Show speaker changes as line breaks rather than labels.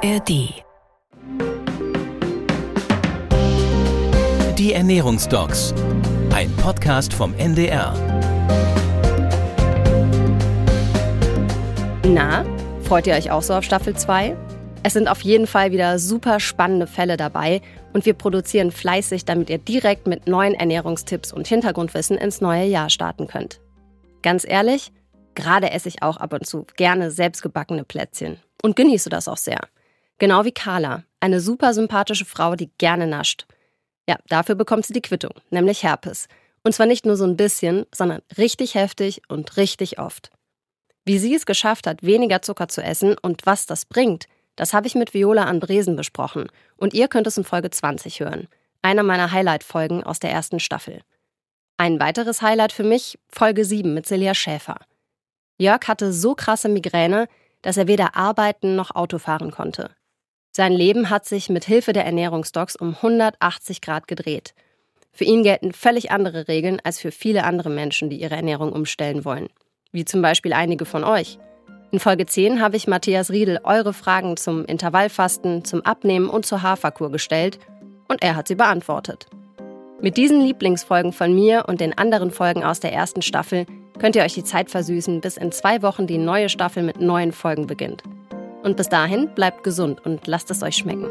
ARD. Die Ernährungsdocs. Ein Podcast vom NDR.
Na, freut ihr euch auch so auf Staffel 2? Es sind auf jeden Fall wieder super spannende Fälle dabei und wir produzieren fleißig, damit ihr direkt mit neuen Ernährungstipps und Hintergrundwissen ins neue Jahr starten könnt. Ganz ehrlich, gerade esse ich auch ab und zu gerne selbstgebackene Plätzchen und genieße das auch sehr. Genau wie Carla, eine super sympathische Frau, die gerne nascht. Ja, dafür bekommt sie die Quittung, nämlich Herpes. Und zwar nicht nur so ein bisschen, sondern richtig heftig und richtig oft. Wie sie es geschafft hat, weniger Zucker zu essen und was das bringt, das habe ich mit Viola Andresen besprochen und ihr könnt es in Folge 20 hören. Einer meiner Highlight-Folgen aus der ersten Staffel. Ein weiteres Highlight für mich, Folge 7 mit Celia Schäfer. Jörg hatte so krasse Migräne, dass er weder arbeiten noch Auto fahren konnte. Sein Leben hat sich mit Hilfe der Ernährungsdocs um 180 Grad gedreht. Für ihn gelten völlig andere Regeln als für viele andere Menschen, die ihre Ernährung umstellen wollen. Wie zum Beispiel einige von euch. In Folge 10 habe ich Matthias Riedel eure Fragen zum Intervallfasten, zum Abnehmen und zur Haferkur gestellt und er hat sie beantwortet. Mit diesen Lieblingsfolgen von mir und den anderen Folgen aus der ersten Staffel könnt ihr euch die Zeit versüßen, bis in zwei Wochen die neue Staffel mit neuen Folgen beginnt. Und bis dahin bleibt gesund und lasst es euch schmecken.